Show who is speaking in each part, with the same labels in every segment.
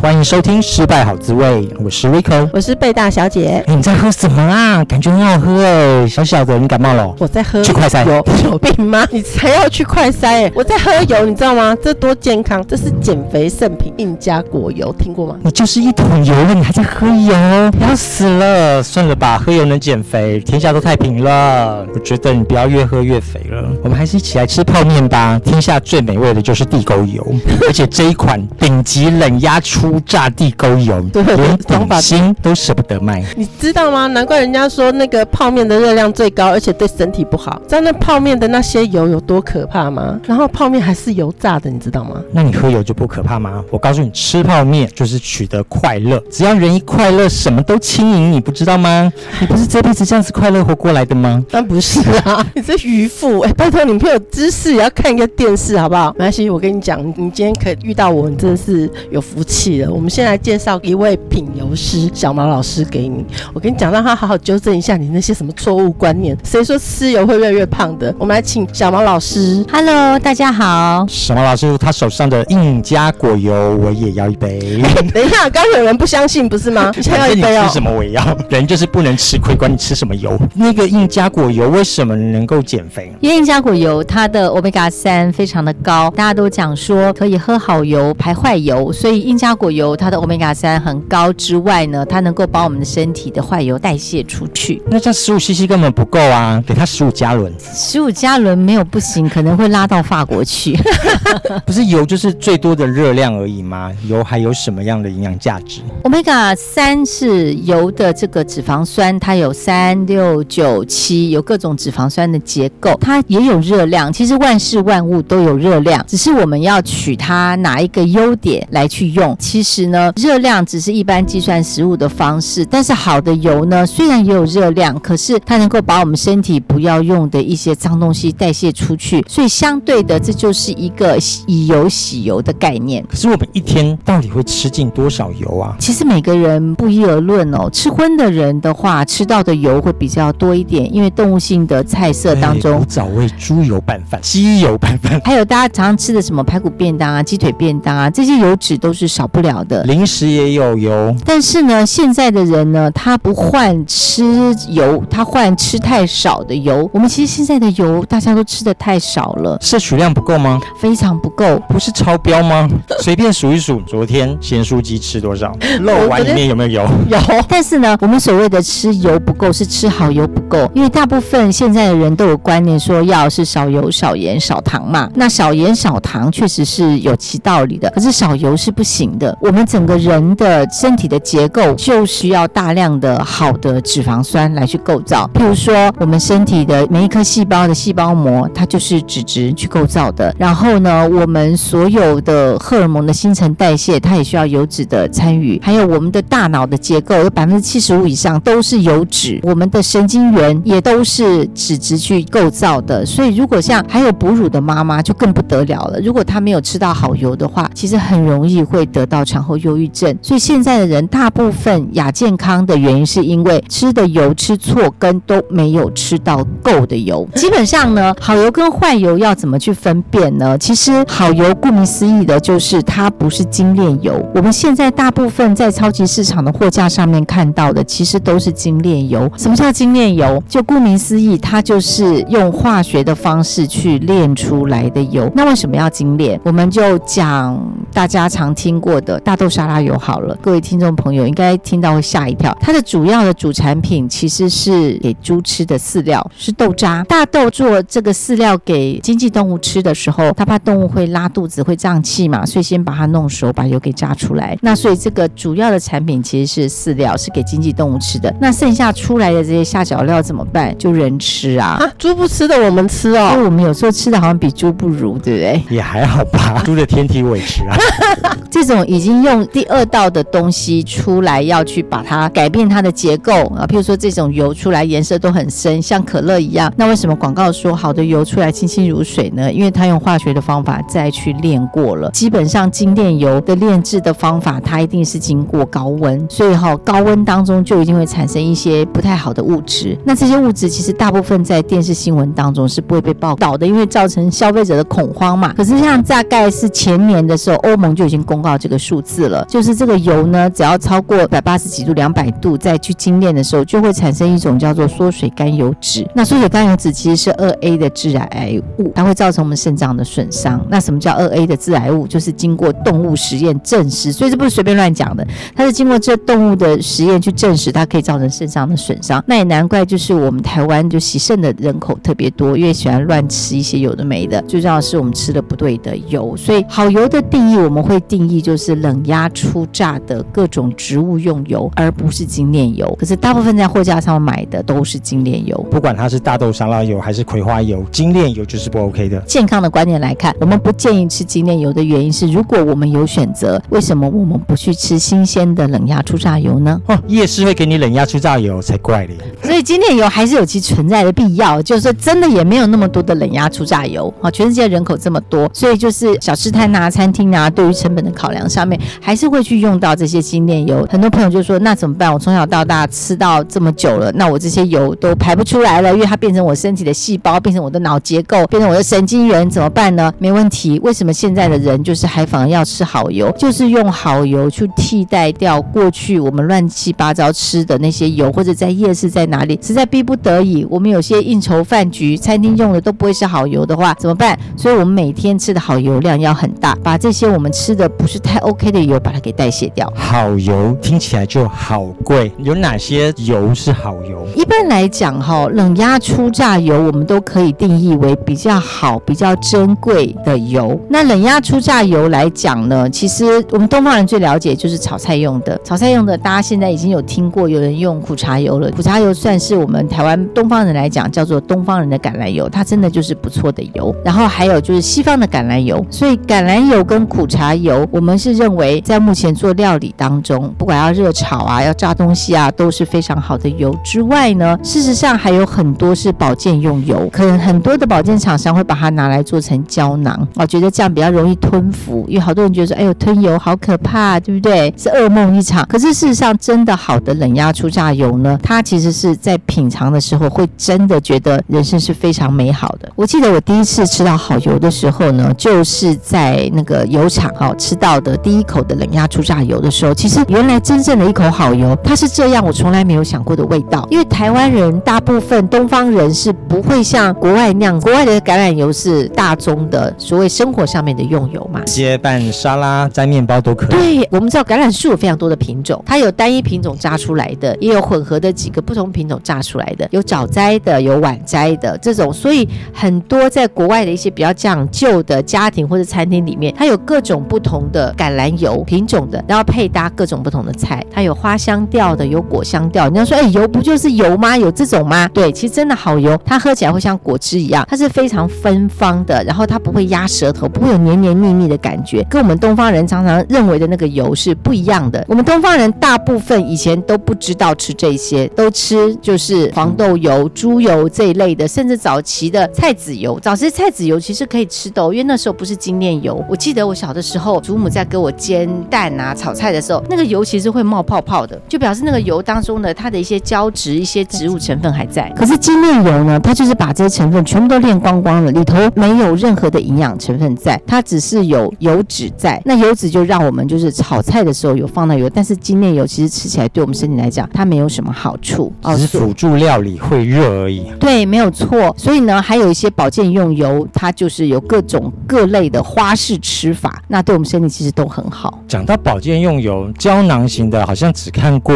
Speaker 1: 欢迎收听《失败好滋味》，我是 Rico，
Speaker 2: 我是贝大小姐。
Speaker 1: 欸，你在喝什么啊？感觉很好喝哎。小小的，你感冒了？
Speaker 2: 我在喝。
Speaker 1: 去快筛。
Speaker 2: 有有病吗？你才要去快筛哎！我在喝油，你知道吗？这多健康，这是减肥圣品，印加果油，听过吗？
Speaker 1: 你就是一桶油了，你还在喝油？要死了！算了吧，喝油能减肥，天下都太平了。我觉得你不要越喝越肥了。我们还是一起来吃泡面吧。天下最美味的就是地沟油，而且这一款顶级冷压出。初榨地沟油，对，连点心都舍不得卖。
Speaker 2: 你知道吗？难怪人家说那个泡面的热量最高，而且对身体不好。知道那泡面的那些油有多可怕吗？然后泡面还是油炸的，你知道吗？
Speaker 1: 那你喝油就不可怕吗？我告诉你，吃泡面就是取得快乐。只要人一快乐，什么都轻盈，你不知道吗？你不是这辈子这样子快乐活过来的吗？
Speaker 2: 当然不是啊，你 这渔夫。哎，拜托你没有知识也要看一个电视好不好？没关系，我跟你讲，你今天可以遇到我，你真的是有福气。我们先来介绍一位品油师小毛老师给你。我跟你讲，让他好好纠正一下你那些什么错误观念。谁说吃油会越来越胖的？我们来请小毛老师。
Speaker 3: Hello，大家好。
Speaker 1: 小毛老师，他手上的印加果油我也要一杯。
Speaker 2: 等一下，刚有人不相信不是吗？你想要一杯哦。
Speaker 1: 吃什么我也要。人就是不能吃亏，管你吃什么油。那个印加果油为什么能够减肥？
Speaker 3: 因为印加果油它的欧米伽三非常的高，大家都讲说可以喝好油排坏油，所以印加果。油它的欧米伽三很高之外呢，它能够把我们的身体的坏油代谢出去。
Speaker 1: 那这样十五 CC 根本不够啊，给它十五加仑。
Speaker 3: 十五加仑没有不行，可能会拉到法国去。
Speaker 1: 不是油就是最多的热量而已吗？油还有什么样的营养价值？
Speaker 3: 欧米伽三是油的这个脂肪酸，它有三六九七，有各种脂肪酸的结构，它也有热量。其实万事万物都有热量，只是我们要取它哪一个优点来去用。其实呢，热量只是一般计算食物的方式，但是好的油呢，虽然也有热量，可是它能够把我们身体不要用的一些脏东西代谢出去，所以相对的，这就是一个以油洗油的概念。
Speaker 1: 可是我们一天到底会吃进多少油啊？
Speaker 3: 其实每个人不一而论哦。吃荤的人的话，吃到的油会比较多一点，因为动物性的菜色当中，
Speaker 1: 古早味猪油拌饭、鸡油拌饭，
Speaker 3: 还有大家常常吃的什么排骨便当啊、鸡腿便当啊，这些油脂都是少不了。了的
Speaker 1: 零食也有油，
Speaker 3: 但是呢，现在的人呢，他不换吃油，他换吃太少的油。我们其实现在的油大家都吃的太少了，
Speaker 1: 摄取量不够吗？
Speaker 3: 非常不够，
Speaker 1: 不是超标吗？随便数一数，昨天咸酥鸡吃多少？肉丸里面有没有油？
Speaker 3: 有。但是呢，我们所谓的吃油不够，是吃好油不够，因为大部分现在的人都有观念说要是少油、少盐、少糖嘛。那少盐少糖确实是有其道理的，可是少油是不行的。我们整个人的身体的结构就需要大量的好的脂肪酸来去构造。譬如说，我们身体的每一颗细胞的细胞膜，它就是脂质去构造的。然后呢，我们所有的荷尔蒙的新陈代谢，它也需要油脂的参与。还有我们的大脑的结构，有百分之七十五以上都是油脂。我们的神经元也都是脂质去构造的。所以，如果像还有哺乳的妈妈，就更不得了了。如果她没有吃到好油的话，其实很容易会得到。产后忧郁症，所以现在的人大部分亚健康的原因，是因为吃的油吃错，跟都没有吃到够的油。基本上呢，好油跟坏油要怎么去分辨呢？其实好油顾名思义的就是它不是精炼油。我们现在大部分在超级市场的货架上面看到的，其实都是精炼油。什么叫精炼油？就顾名思义，它就是用化学的方式去炼出来的油。那为什么要精炼？我们就讲大家常听过的。大豆沙拉油好了，各位听众朋友应该听到会吓一跳。它的主要的主产品其实是给猪吃的饲料，是豆渣。大豆做这个饲料给经济动物吃的时候，它怕动物会拉肚子、会胀气嘛，所以先把它弄熟，把油给榨出来。那所以这个主要的产品其实是饲料，是给经济动物吃的。那剩下出来的这些下脚料怎么办？就人吃啊！啊，
Speaker 2: 猪不吃的，我们吃哦。
Speaker 3: 我们有时候吃的好像比猪不如，对不对？
Speaker 1: 也还好吧，猪的天体维持啊。
Speaker 3: 这种已经用第二道的东西出来，要去把它改变它的结构啊，譬如说这种油出来颜色都很深，像可乐一样。那为什么广告说好的油出来清清如水呢？因为它用化学的方法再去炼过了。基本上精炼油的炼制的方法，它一定是经过高温，所以哈、高温当中就一定会产生一些不太好的物质。那这些物质其实大部分在电视新闻当中是不会被报道的，因为造成消费者的恐慌嘛。可是像大概是前年的时候，欧盟就已经公告这个数字了，就是这个油呢，只要超过一百八十几度、两百度再去精炼的时候，就会产生一种叫做缩水甘油酯。那缩水甘油酯其实是二 A 的致癌物，它会造成我们肾脏的损伤。那什么叫二 A 的致癌物？就是经过动物实验证实，所以这不是随便乱讲的，它是经过这动物的实验去证实它可以造成肾脏的损伤。那也难怪，就是我们台湾就洗肾的人口特别多，因为喜欢乱吃一些有的没的。最重要是我们吃的不对的油，所以好油的定义我们会定义就是冷压初榨的各种植物用油，而不是精炼油。可是大部分在货架上买的都是精炼油，
Speaker 1: 不管它是大豆沙拉油还是葵花油，精炼油就是不 OK 的。
Speaker 3: 健康的观念来看，我们不建议吃精炼油的原因是，如果我们有选择，为什么我们不去吃新鲜的冷压初榨油呢？
Speaker 1: 哦，夜市会给你冷压初榨油才怪嘞。
Speaker 3: 所以精炼油还是有其存在的必要，就是说真的也没有那么多的冷压初榨油啊，全世界人口这么多，所以就是小吃摊啊、餐厅啊，对于成本的考量上面，还是会去用到这些精炼油。很多朋友就说，那怎么办？我从小到大吃到这么久了，那我这些油都排不出来了，因为它变成我身体的细胞，变成我的脑结构，变成我的神经元，怎么办呢？没问题。为什么现在的人就是还反而要吃好油？就是用好油去替代掉过去我们乱七八糟吃的那些油，或者在夜市在哪里，实在逼不得已，我们有些应酬饭局、餐厅用的都不会是好油的话，怎么办？所以我们每天吃的好油量要很大，把这些我们吃的不是太 OK 的油，把它给代谢掉。
Speaker 1: 好油听起来就好贵，有哪些油是好油？
Speaker 3: 一般来讲，哈，冷压初榨油我们都可以定义为比较好、比较珍贵的油。那冷压初榨油来讲呢，其实我们东方人最了解就是炒菜用的。炒菜用的，大家现在已经有听过有人用苦茶油了。苦茶油算是我们台湾东方人来讲叫做东方人的橄榄油，它真的就是不错的油。然后还有就是西方的橄榄油，所以橄榄油跟苦茶油，我们是认认为在目前做料理当中，不管要热炒啊，要炸东西啊，都是非常好的油。之外呢，事实上还有很多是保健用油，可能很多的保健厂商会把它拿来做成胶囊，我觉得这样比较容易吞服，因为好多人觉得说，哎呦，吞油好可怕，对不对？是噩梦一场。可是事实上，真的好的冷压初榨油呢，它其实是在品尝的时候，会真的觉得人生是非常美好的。我记得我第一次吃到好油的时候呢，就是在那个油厂哈吃到的第一口的冷压初榨油的时候，其实原来真正的一口好油，它是这样，我从来没有想过的味道。因为台湾人大部分东方人是不会像国外那样，国外的橄榄油是大宗的，所谓生活上面的用油嘛，
Speaker 1: 接拌沙拉、沾面包都可以。
Speaker 3: 对，我们知道橄榄树有非常多的品种，它有单一品种榨出来的，也有混合的几个不同品种榨出来的，有早摘的，有晚摘的这种，所以很多在国外的一些比较讲究的家庭或者餐厅里面，它有各种不同的橄榄油品种的，然后配搭各种不同的菜，它有花香调的，有果香调。你要说，哎，油不就是油吗？有这种吗？对，其实真的好油，它喝起来会像果汁一样，它是非常芬芳的，然后它不会压舌头，不会有黏黏腻腻的感觉，跟我们东方人常常认为的那个油是不一样的。我们东方人大部分以前都不知道吃这些，都吃就是黄豆油、猪油这一类的，甚至早期的菜籽油。早期菜籽油其实可以吃的，因为那时候不是精炼油。我记得我小的时候，祖母在给我煎蛋啊、炒菜的时候，那个油其实会冒泡泡的，就表示那个油当中的它的一些胶质、一些植物成分还在。可是精炼油呢，它就是把这些成分全部都炼光光了，里头没有任何的营养成分在，它只是有油脂在。那油脂就让我们就是炒菜的时候有放到油，但是精炼油其实吃起来对我们身体来讲，它没有什么好处，
Speaker 1: 只是辅助料理会热而已。
Speaker 3: 对，没有错。所以呢，还有一些保健用油，它就是有各种各类的花式吃法，那对我们身体其实都很好。
Speaker 1: 讲到保健用油，胶囊型的，好像只看过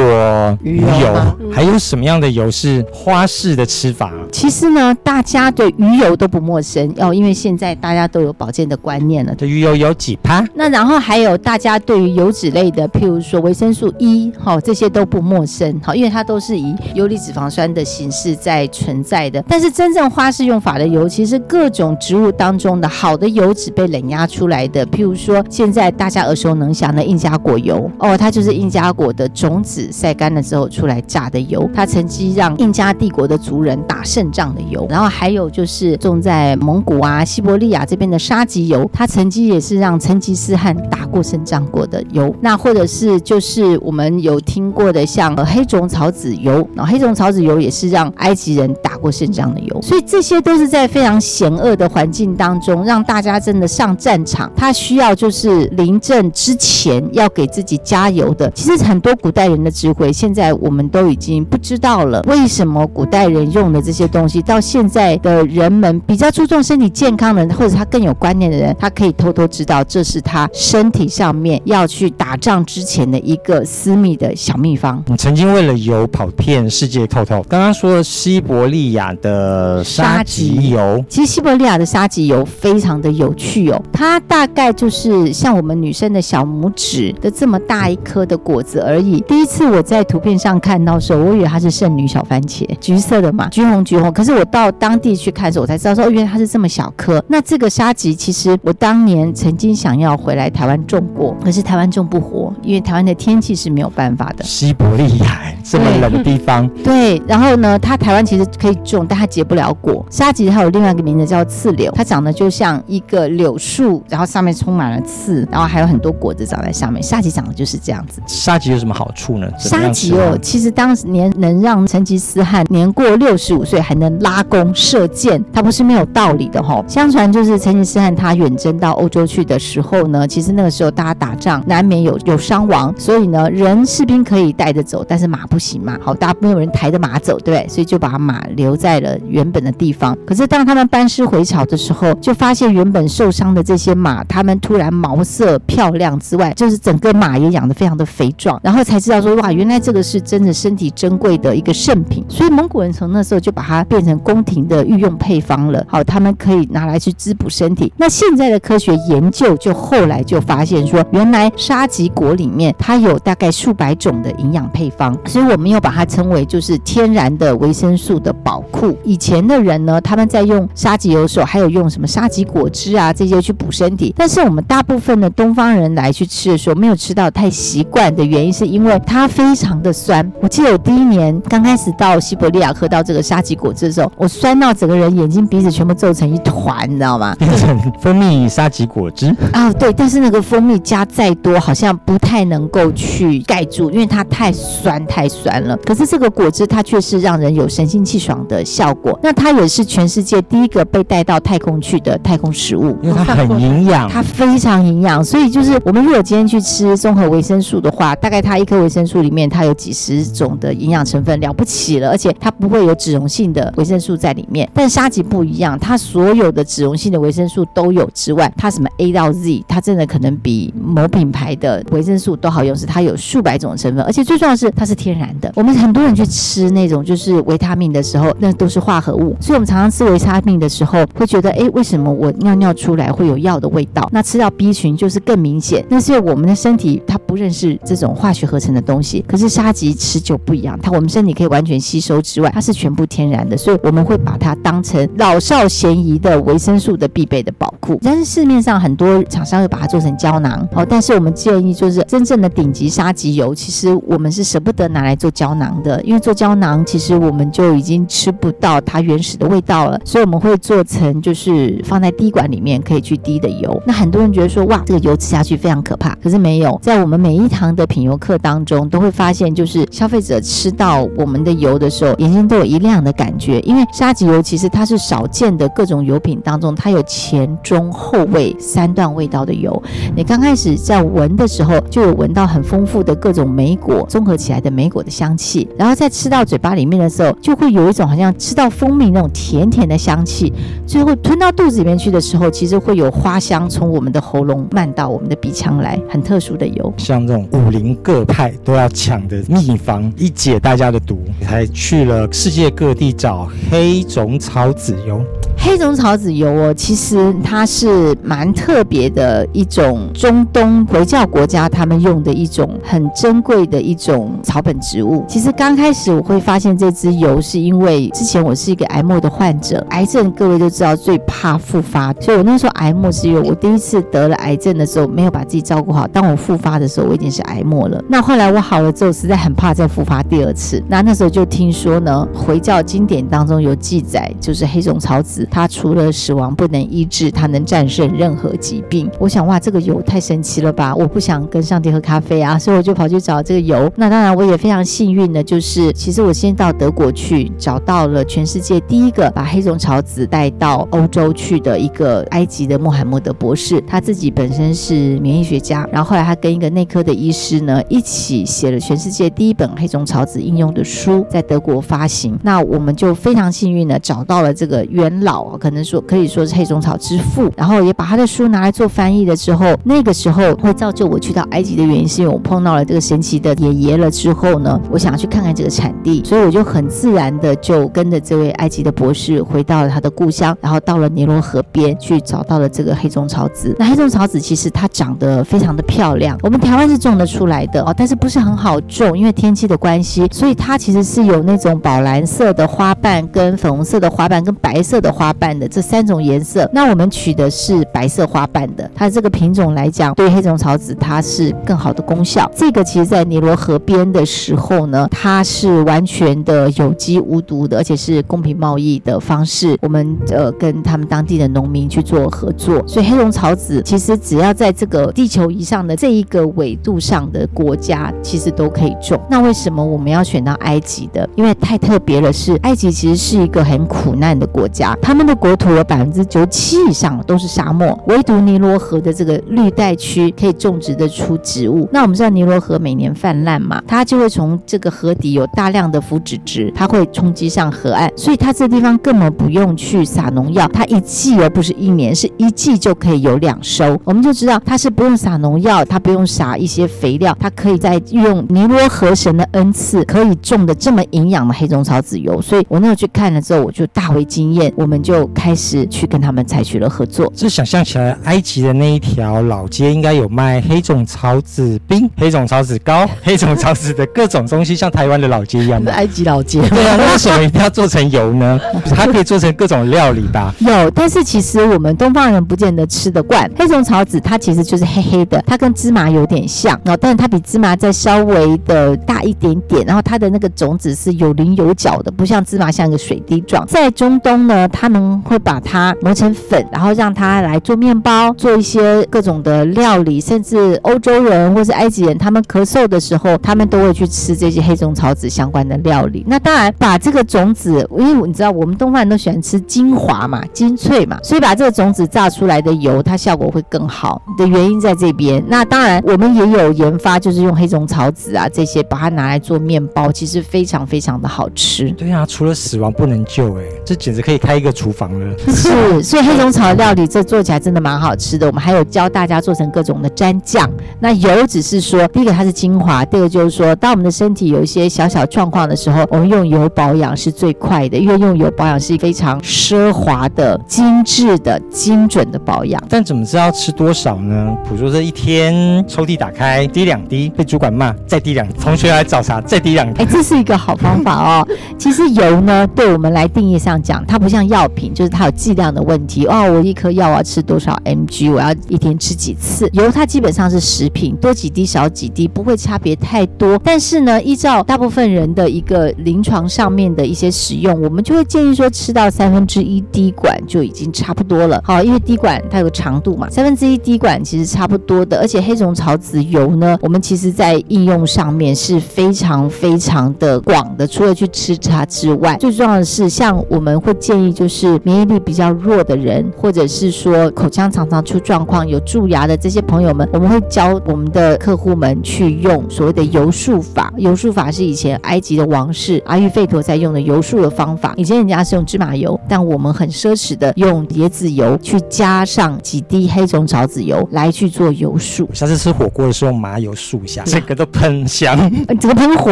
Speaker 1: 鱼油，鱼油还有什么样的油是花式的吃法？
Speaker 3: 其实呢，大家对鱼油都不陌生哦，因为现在大家都有保健的观念了。
Speaker 1: 这鱼油有几趴？
Speaker 3: 那然后还有大家对于油脂类的，譬如说维生素 E，好、哦，这些都不陌生，好，因为它都是以游离脂肪酸的形式在存在的。但是真正花花式用法的油，其实各种植物当中的好的油脂被冷压出来的。譬如说，现在大家耳熟能详的印加果油，哦，它就是印加果的种子晒干了之后出来榨的油。它曾经让印加帝国的族人打胜仗的油。然后还有就是种在蒙古啊、西伯利亚这边的沙棘油，它曾经也是让成吉思汗打过胜仗过的油。那或者是就是我们有听过的像黑种草籽油，然后黑种草籽油也是让埃及人打过胜仗的油。所以这些都是在非常险恶的环境当中，让大家真的上战场。它需要就是临阵之前要给自己加油的。其实很多古代人的智慧，现在我们都已经不知道了。为什么古代人用的这些东西，到现在的人们比较注重身体健康的人，或者他更有观念的人，他可以偷偷知道这是他身体上面要去打仗之前的一个私密的小秘方。
Speaker 1: 你曾经为了油跑遍世界透透。刚刚说了西伯利亚的沙棘油，
Speaker 3: 其实西伯利亚的沙棘油非常的有趣哦，它大概就是像我们女生的小拇指的这么大一颗的果子而已。第一次我在图片上看到的时候，我以为它是圣女小番茄，橘色的嘛，橘红橘红。可是我到当地去看的时候，我才知道说，哦，原来它是这么小颗。那这个沙棘，其实我当年曾经想要回来台湾种过，可是台湾种不活，因为台湾的天气是没有办法的。
Speaker 1: 西伯利亚这么冷的地方，
Speaker 3: 对，对，然后呢，它台湾其实可以种，但它结不了果。沙棘它有另外一个名字叫刺柳，它长得就像一个柳树，然后上面充满了刺，然后还有很多果子长在上面。沙棘长的就是这样子。
Speaker 1: 沙棘有什么好处呢？
Speaker 3: 沙棘哦，其实当年能让成吉思汗年过六十五岁还能拉弓射箭，他不是没有道理的哈、哦。相传就是成吉思汗他远征到欧洲去的时候呢，其实那个时候大家打仗难免有有伤亡，所以呢，人士兵可以带着走，但是马不行嘛。好，大家没有人抬着马走，对，所以就把马留在了原本的地方。可是当他们班师回朝的时候，就发现原本受伤的这些马，他们突然毛色漂亮之外，就是整个马也养得非常的肥壮，然后才知道说哇，原来这个是真的身体珍贵的一个圣品。所以蒙古人从那时候就把它变成宫廷的御用配方了。好，他们可以拿来去滋补身体。那现在的科学研究就后来就发现说，原来沙棘果里面它有大概数百种的营养配方，所以我们又把它称为就是天然的维生素的宝库。以前的人呢，他们在用沙棘油的时候，还有用什么沙棘果汁啊这些去补身体。但是我们大部分的东方人来去吃的时候，没有吃到太习惯的原因，是因为它非常的酸。我记得我第一年刚开始到西伯利亚喝到这个沙棘果汁的时候，我酸到整个人眼睛鼻子全部皱成一团，你知道吗？
Speaker 1: 变 成蜂蜜沙棘果汁
Speaker 3: 啊，对。但是那个蜂蜜加再多，好像不太能够去盖住，因为它太酸太酸了。可是这个果汁它却是让人有神清气爽的效果。那它也是全世界第一个被带到太空去的太空食物，
Speaker 1: 因为它很营养，
Speaker 3: 它非常营养。所以就就是我们如果今天去吃综合维生素的话，大概它一颗维生素里面它有几十种的营养成分，了不起了。而且它不会有脂溶性的维生素在里面。但沙棘不一样，它所有的脂溶性的维生素都有之外，它什么 A 到 Z，它真的可能比某品牌的维生素都好用，是它有数百种成分，而且最重要的是它是天然的。我们很多人去吃那种就是维他命的时候，那都是化合物，所以我们常常吃维他命的时候会觉得，哎，为什么我尿尿出来会有药的味道？那吃到 B 群就是更明明显。那是我们的身体它不认识这种化学合成的东西，可是沙棘持久不一样，它我们身体可以完全吸收之外，它是全部天然的，所以我们会把它当成老少咸宜的维生素的必备的宝库。但是市面上很多厂商会把它做成胶囊，好，但是我们建议就是真正的顶级沙棘油，其实我们是舍不得拿来做胶囊的，因为做胶囊其实我们就已经吃不到它原始的味道了，所以我们会做成就是放在滴管里面可以去滴的油。那很多人觉得说哇，这个油吃下去非常可怕，可是没有，在我们每一堂的品油课当中都会发现，就是消费者吃到我们的油的时候，眼睛都有一亮的感觉，因为沙棘油其实它是少见的各种油品当中，它有前中后味三段味道的油。你刚开始在闻的时候，就有闻到很丰富的各种莓果综合起来的莓果的香气，然后在吃到嘴巴里面的时候，就会有一种好像吃到蜂蜜那种甜甜的香气，最后吞到肚子里面去的时候，其实会有花香从我们的喉咙漫到我们的鼻腔来，很特殊的油。
Speaker 1: 像这种武林各派都要抢的秘方，一解大家的毒，还去了世界各地找黑种草籽油。
Speaker 3: 黑种草籽油哦，其实它是蛮特别的一种中东回教国家他们用的一种很珍贵的一种草本植物。其实刚开始我会发现这支油，是因为之前我是一个癌末的患者，癌症各位都知道最怕复发，所以我那时候癌末是因为我第一次得了癌症的时候没有把自己照顾好，当我复发的时候我已经是癌末了。那后来我好了之后，实在很怕再复发第二次。那那时候就听说呢，回教经典当中有记载，就是黑种草籽。它除了死亡不能医治，它能战胜任何疾病。我想哇，这个油太神奇了吧！我不想跟上帝喝咖啡啊，所以我就跑去找这个油。那当然，我也非常幸运的，就是其实我先到德国去找到了全世界第一个把黑种草籽带到欧洲去的一个埃及的穆罕默德博士。他自己本身是免疫学家，然后后来他跟一个内科的医师呢一起写了全世界第一本黑种草籽应用的书，在德国发行。那我们就非常幸运的找到了这个元老。可能说可以说是黑种草之父，然后也把他的书拿来做翻译了之后，那个时候会造就我去到埃及的原因，是因为我碰到了这个神奇的爷爷了之后呢，我想要去看看这个产地，所以我就很自然的就跟着这位埃及的博士回到了他的故乡，然后到了尼罗河边去找到了这个黑种草籽。那黑种草籽其实它长得非常的漂亮，我们台湾是种得出来的哦，但是不是很好种，因为天气的关系，所以它其实是有那种宝蓝色的花瓣、跟粉红色的花瓣、跟白色的花。瓣的这三种颜色，那我们取的是白色花瓣的，它这个品种来讲，对黑种草籽它是更好的功效。这个其实在尼罗河边的时候呢，它是完全的有机无毒的，而且是公平贸易的方式。我们呃跟他们当地的农民去做合作，所以黑种草籽其实只要在这个地球仪上的这一个纬度上的国家，其实都可以种。那为什么我们要选到埃及的？因为太特别了，是埃及其实是一个很苦难的国家，他们的。国土有百分之九七以上都是沙漠，唯独尼罗河的这个绿带区可以种植得出植物。那我们知道尼罗河每年泛滥嘛，它就会从这个河底有大量的腐殖质，它会冲击上河岸，所以它这地方根本不用去撒农药，它一季而不是一年，是一季就可以有两收。我们就知道它是不用撒农药，它不用撒一些肥料，它可以在用尼罗河神的恩赐，可以种的这么营养的黑种草籽油。所以我那时候去看了之后，我就大为惊艳，我们就。开始去跟他们采取了合作。
Speaker 1: 这想象起来，埃及的那一条老街应该有卖黑种草籽冰、黑种草籽糕、黑种草籽的各种东西，像台湾的老街一样。
Speaker 2: 埃及老街。
Speaker 1: 对啊，那为什么一定要做成油呢？它可以做成各种料理吧？
Speaker 3: 有，但是其实我们东方人不见得吃得惯黑种草籽，它其实就是黑黑的，它跟芝麻有点像哦，但是它比芝麻再稍微的大一点点，然后它的那个种子是有棱有角的，不像芝麻像一个水滴状。在中东呢，他们。会把它磨成粉，然后让它来做面包，做一些各种的料理，甚至欧洲人或是埃及人，他们咳嗽的时候，他们都会去吃这些黑种草籽相关的料理。那当然，把这个种子，因为你知道，我们东方人都喜欢吃精华嘛，精粹嘛，所以把这个种子榨出来的油，它效果会更好的原因在这边。那当然，我们也有研发，就是用黑种草籽啊这些，把它拿来做面包，其实非常非常的好吃。
Speaker 1: 对啊，除了死亡不能救，哎，这简直可以开一个厨房了。
Speaker 3: 是，所以黑种草料理这做起来真的蛮好吃的。我们还有教大家做成各种的蘸酱。那油只是说，第一个它是精华，第二个就是说，当我们的身体有一些小小状况的时候，我们用油保养是最快的，因为用油保养是非常奢华的、精致的、精准的保养。
Speaker 1: 但怎么知道吃多少呢？比如说这一天抽屉打开滴两滴，被主管骂再滴两滴，同学来找茬再滴两滴。
Speaker 3: 哎，这是一个好方法哦。其实油呢，对我们来定义上讲，它不像药品，就是。它有剂量的问题哦，我一颗药要吃多少 mg？我要一天吃几次？油它基本上是食品，多几滴少几滴不会差别太多。但是呢，依照大部分人的一个临床上面的一些使用，我们就会建议说吃到三分之一滴管就已经差不多了。好，因为滴管它有个长度嘛，三分之一滴管其实差不多的。而且黑种草籽油呢，我们其实在应用上面是非常非常的广的。除了去吃它之外，最重要的是，像我们会建议就免疫力比较弱的人，或者是说口腔常常出状况、有蛀牙的这些朋友们，我们会教我们的客户们去用所谓的油术法。油术法是以前埃及的王室阿育吠陀在用的油术的方法。以前人家是用芝麻油，但我们很奢侈的用椰子油去加上几滴黑种草籽油来去做油术。
Speaker 1: 下次吃火锅的时候，麻油漱一下，整个都喷香，
Speaker 3: 这个喷火。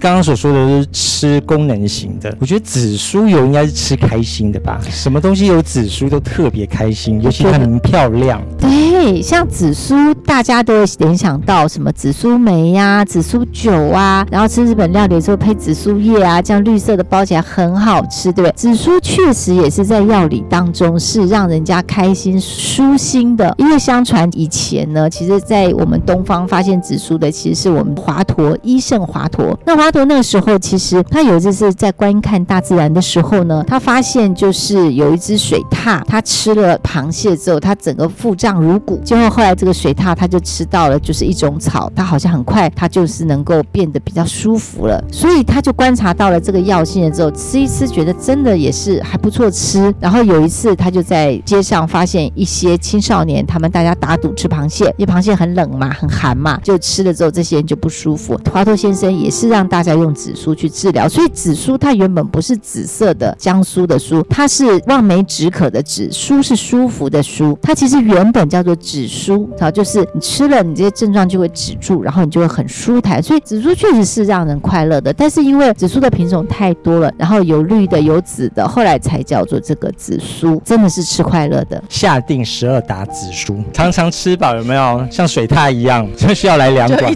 Speaker 1: 刚刚所说的是吃功能型的，我觉得紫苏油应该是吃开开心的吧？什么东西有紫苏都特别开心，尤其很漂亮。
Speaker 3: 对，像紫苏，大家都会联想到什么紫苏梅呀、啊、紫苏酒啊，然后吃日本料理的时候配紫苏叶啊，这样绿色的包起来很好吃，对不对？紫苏确实也是在药理当中是让人家开心舒心的，因为相传以前呢，其实在我们东方发现紫苏的，其实是我们华佗医圣华佗。那华佗那个时候，其实他有一次是在观看大自然的时候呢，他发发现就是有一只水獭，它吃了螃蟹之后，它整个腹胀如鼓。结果后来这个水獭它就吃到了就是一种草，它好像很快它就是能够变得比较舒服了，所以他就观察到了这个药性了之后，吃一吃觉得真的也是还不错吃。然后有一次他就在街上发现一些青少年，他们大家打赌吃螃蟹，因为螃蟹很冷嘛，很寒嘛，就吃了之后这些人就不舒服。华佗先生也是让大家用紫苏去治疗，所以紫苏它原本不是紫色的江苏的书，它是望梅止渴的止，舒是舒服的舒，它其实原本叫做止舒，好，就是你吃了你这些症状就会止住，然后你就会很舒坦。所以紫苏确实是让人快乐的，但是因为紫苏的品种太多了，然后有绿的有紫的，后来才叫做这个紫苏，真的是吃快乐的。
Speaker 1: 下定十二打紫苏，常常吃饱有没有？像水獭一样，就需要来两管，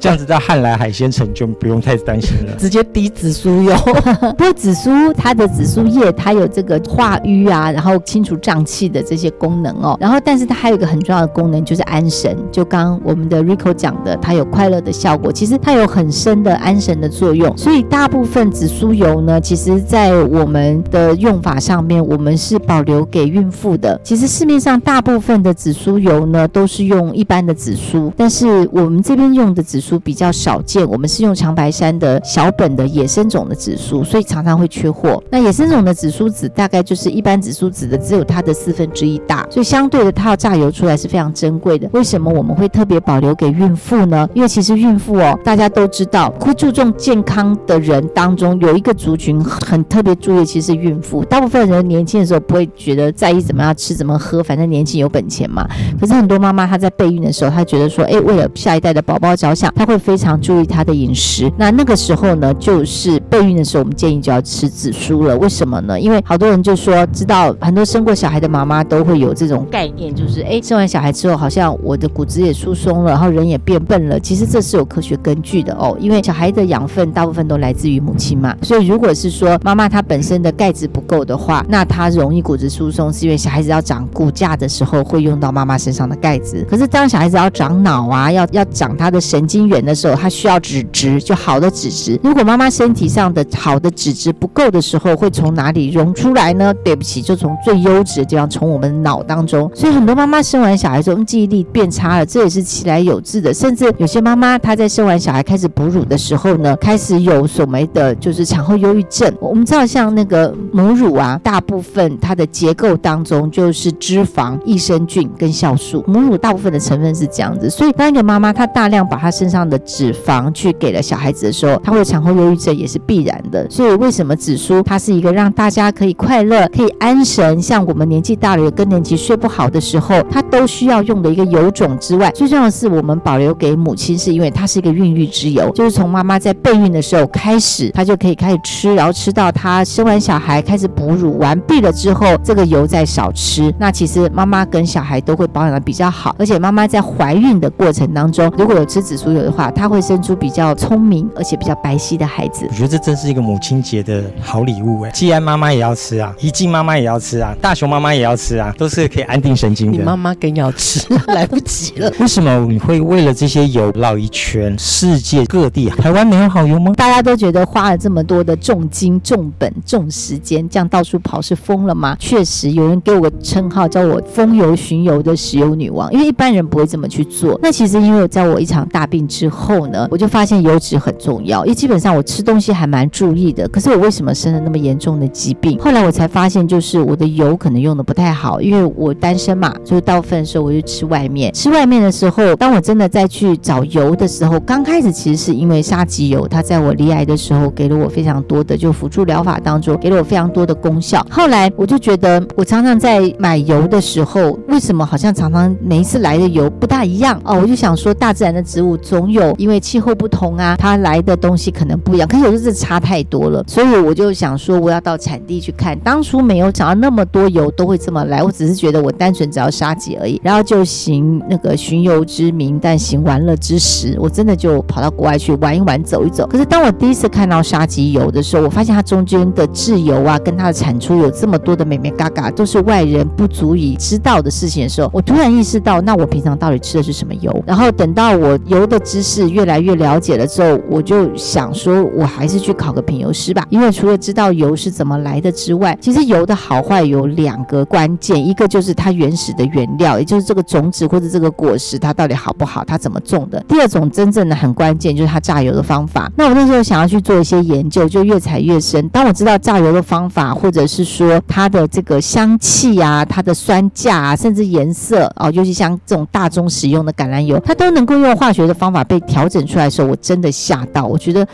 Speaker 1: 这样子到汉来海鲜城就不用太担心了，
Speaker 2: 直接滴紫苏油。
Speaker 3: 不过紫苏它的紫苏叶它有这个化瘀啊，然后清除胀气的这些功能哦。然后但是它还有一个很重要的功能就是安神，就刚刚我们的 Rico 讲的，它有快乐的效果。其实它有很深的安神的作用。所以大部分紫苏油呢，其实在我们的用法上面，我们是保留给孕妇的。其实市面上大部分的紫苏油呢，都是用一般的紫苏，但是我们这边用的紫苏比较少见，我们是用长白山的小本的野生种的紫苏，所以常常会缺货。那野生种的紫苏籽大概就是一般紫苏籽的只有它的四分之一大，所以相对的它要榨油出来是非常珍贵的。为什么我们会特别保留给孕妇呢？因为其实孕妇哦，大家都知道会注重健康的人当中有一个族群很特别注意，其实孕妇。大部分人年轻的时候不会觉得在意怎么样吃怎么喝，反正年轻有本钱嘛。可是很多妈妈她在备孕的时候，她觉得说，哎，为了下一代的宝宝着想，她会非常注意她的饮食。那那个时候呢，就是备孕的时候，我们建议就要吃紫苏了。为什么因为好多人就说，知道很多生过小孩的妈妈都会有这种概念，就是哎，生完小孩之后，好像我的骨质也疏松了，然后人也变笨了。其实这是有科学根据的哦，因为小孩的养分大部分都来自于母亲嘛。所以如果是说妈妈她本身的钙质不够的话，那她容易骨质疏松，是因为小孩子要长骨架的时候会用到妈妈身上的钙质。可是当小孩子要长脑啊，要要长他的神经元的时候，他需要脂质，就好的脂质。如果妈妈身体上的好的脂质不够的时候，会从哪哪里溶出来呢？对不起，就从最优质的地方，从我们脑当中。所以很多妈妈生完小孩之后，记忆力变差了，这也是其来有自的。甚至有些妈妈她在生完小孩开始哺乳的时候呢，开始有所谓的就是产后忧郁症。我们知道，像那个母乳啊，大部分它的结构当中就是脂肪、益生菌跟酵素。母乳大部分的成分是这样子，所以当一个妈妈她大量把她身上的脂肪去给了小孩子的时候，她会产后忧郁症也是必然的。所以为什么紫苏它是一个让让大家可以快乐、可以安神，像我们年纪大了有更年期睡不好的时候，它都需要用的一个油种之外，最重要的是我们保留给母亲，是因为它是一个孕育之油，就是从妈妈在备孕的时候开始，她就可以开始吃，然后吃到她生完小孩开始哺乳完毕了之后，这个油再少吃，那其实妈妈跟小孩都会保养的比较好，而且妈妈在怀孕的过程当中，如果有吃紫苏油的话，她会生出比较聪明而且比较白皙的孩子。
Speaker 1: 我觉得这真是一个母亲节的好礼物哎！季安妈妈也要吃啊，怡静妈妈也要吃啊，大熊妈妈也要吃啊，都是可以安定神经的。
Speaker 2: 你妈妈更要吃，来不及了。
Speaker 1: 为什么你会为了这些油绕一圈世界各地？台湾没有好油吗？
Speaker 3: 大家都觉得花了这么多的重金、重本、重时间，这样到处跑是疯了吗？确实，有人给我个称号叫我“风油巡游的石油女王”，因为一般人不会这么去做。那其实因为在我一场大病之后呢，我就发现油脂很重要，因为基本上我吃东西还蛮注意的。可是我为什么生了那么严重的疾病？后来我才发现，就是我的油可能用的不太好，因为我单身嘛，所以大部分的时候我就吃外面。吃外面的时候，当我真的再去找油的时候，刚开始其实是因为沙棘油，它在我离癌的时候给了我非常多的，就辅助疗法当中给了我非常多的功效。后来我就觉得，我常常在买油的时候，为什么好像常常每一次来的油不大一样哦？我就想说，大自然的植物总有因为气候不同啊，它来的东西可能不一样。可是有时候是差太多了，所以我就想说，我要到产地去看。当初没有想到那么多油都会这么来，我只是觉得我单纯只要沙棘而已，然后就行那个寻游之名，但行玩乐之时，我真的就跑到国外去玩一玩，走一走。可是当我第一次看到沙棘油的时候，我发现它中间的制油啊，跟它的产出有这么多的美眉嘎嘎，都是外人不足以知道的事情的时候，我突然意识到，那我平常到底吃的是什么油？然后等到我油的知识越来越了解了之后，我就想说，我还是去考个品油师吧，因为除了知道油是怎么怎么来的之外，其实油的好坏有两个关键，一个就是它原始的原料，也就是这个种子或者这个果实它到底好不好，它怎么种的。第二种真正的很关键就是它榨油的方法。那我那时候想要去做一些研究，就越踩越深。当我知道榨油的方法，或者是说它的这个香气啊，它的酸价啊，甚至颜色哦，尤其像这种大宗使用的橄榄油，它都能够用化学的方法被调整出来的时候，我真的吓到，我觉得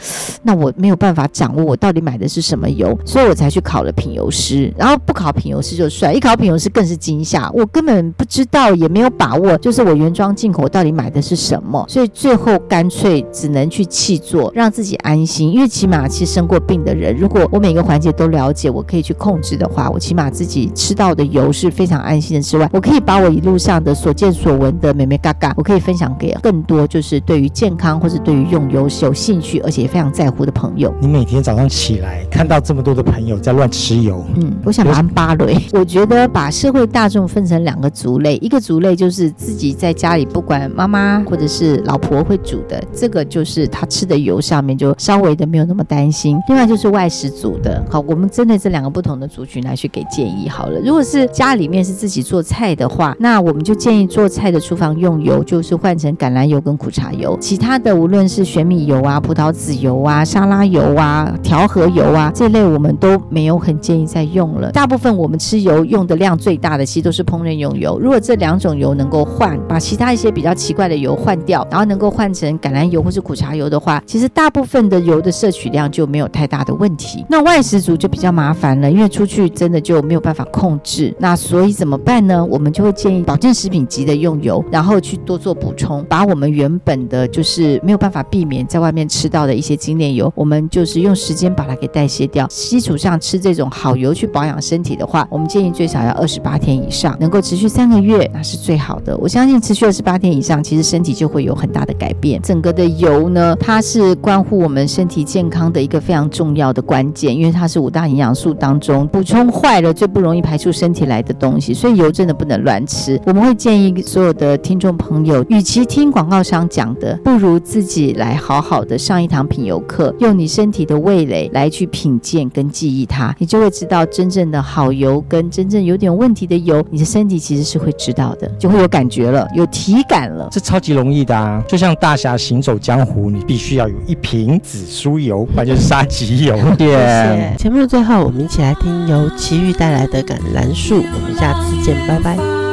Speaker 3: 那我没有办法掌握我到底买的是什么油，所以我才去考了品油师。然后不考品油师就算，一考品油师更是惊吓，我根本不知道，也没有把握，就是我原装进口到底买的是什么，所以最后干脆只能去契作，让自己安心，因为起码其实生过病的人，如果我每个环节都了解，我可以去控制的话，我起码自己吃到的油是非常安心的之外，我可以把我一路上的所见所闻的美眉嘎嘎，我可以分享给更多就是对于健康或是对于用油是有兴趣而且非常在乎的朋友。
Speaker 1: 你每天早上起来看到这么多的朋友在乱吃油，
Speaker 3: 嗯，我想把他们扒雷。我觉得把社会大众分成两个族类，一个族类就是自己在家里不管妈妈或者是老婆会煮的，这个就是他吃的油上面就稍微的没有那么担心。另外就是外食族的，好，我们针对这两个不同的族群来去给建议好了。如果是家里面是自己做菜的话，那我们就建议做菜的厨房用油就是换成橄榄油跟苦茶油，其他的无论是玄米油啊、葡萄籽油啊、沙拉油啊、调和油啊这类，我们都没有很建议再用了。大部分我们吃油用的量最大的，其实都是烹饪用油。如果这两种油能够换，把其他一些比较奇怪的油换掉，然后能够换成橄榄油或是苦茶油的话，其实大部分的油的摄取量就没有太大的问题。那外食族就比较麻烦了，因为出去真的就没有办法控制。那所以怎么办呢？我们就会建议保健食品级的用油，然后去多做补充，把我们原本的就是没有办法避免在外面吃到的一些精炼油，我们就是用时间把它给代谢掉。基础上吃这种好油去保养身体的话，我们建议最少要二十八天以上，能够持续三个月，那是最好的。我相信持续二十八天以上，其实身体就会有很大的改变。整个的油呢，它是关乎我们身体健康的一个非常重要的关键，因为它是五大营养素当中补充坏了最不容易排出身体来的东西，所以油真的不能乱吃。我们会建议所有的听众朋友，与其听广告商讲的，不如自己来好好的上一堂品油课，用你身体的味蕾来去品鉴跟记它，你就会知道真正的好油跟真正有点问题的油，你的身体其实是会知道的，就会有感觉了，有体感了。
Speaker 1: 这超级容易的啊，就像大侠行走江湖，你必须要有一瓶紫苏油，不然就是沙棘油。
Speaker 2: 对，谢谢。节目的最后，我们一起来听由奇遇带来的《橄榄树》，我们下次见，拜拜。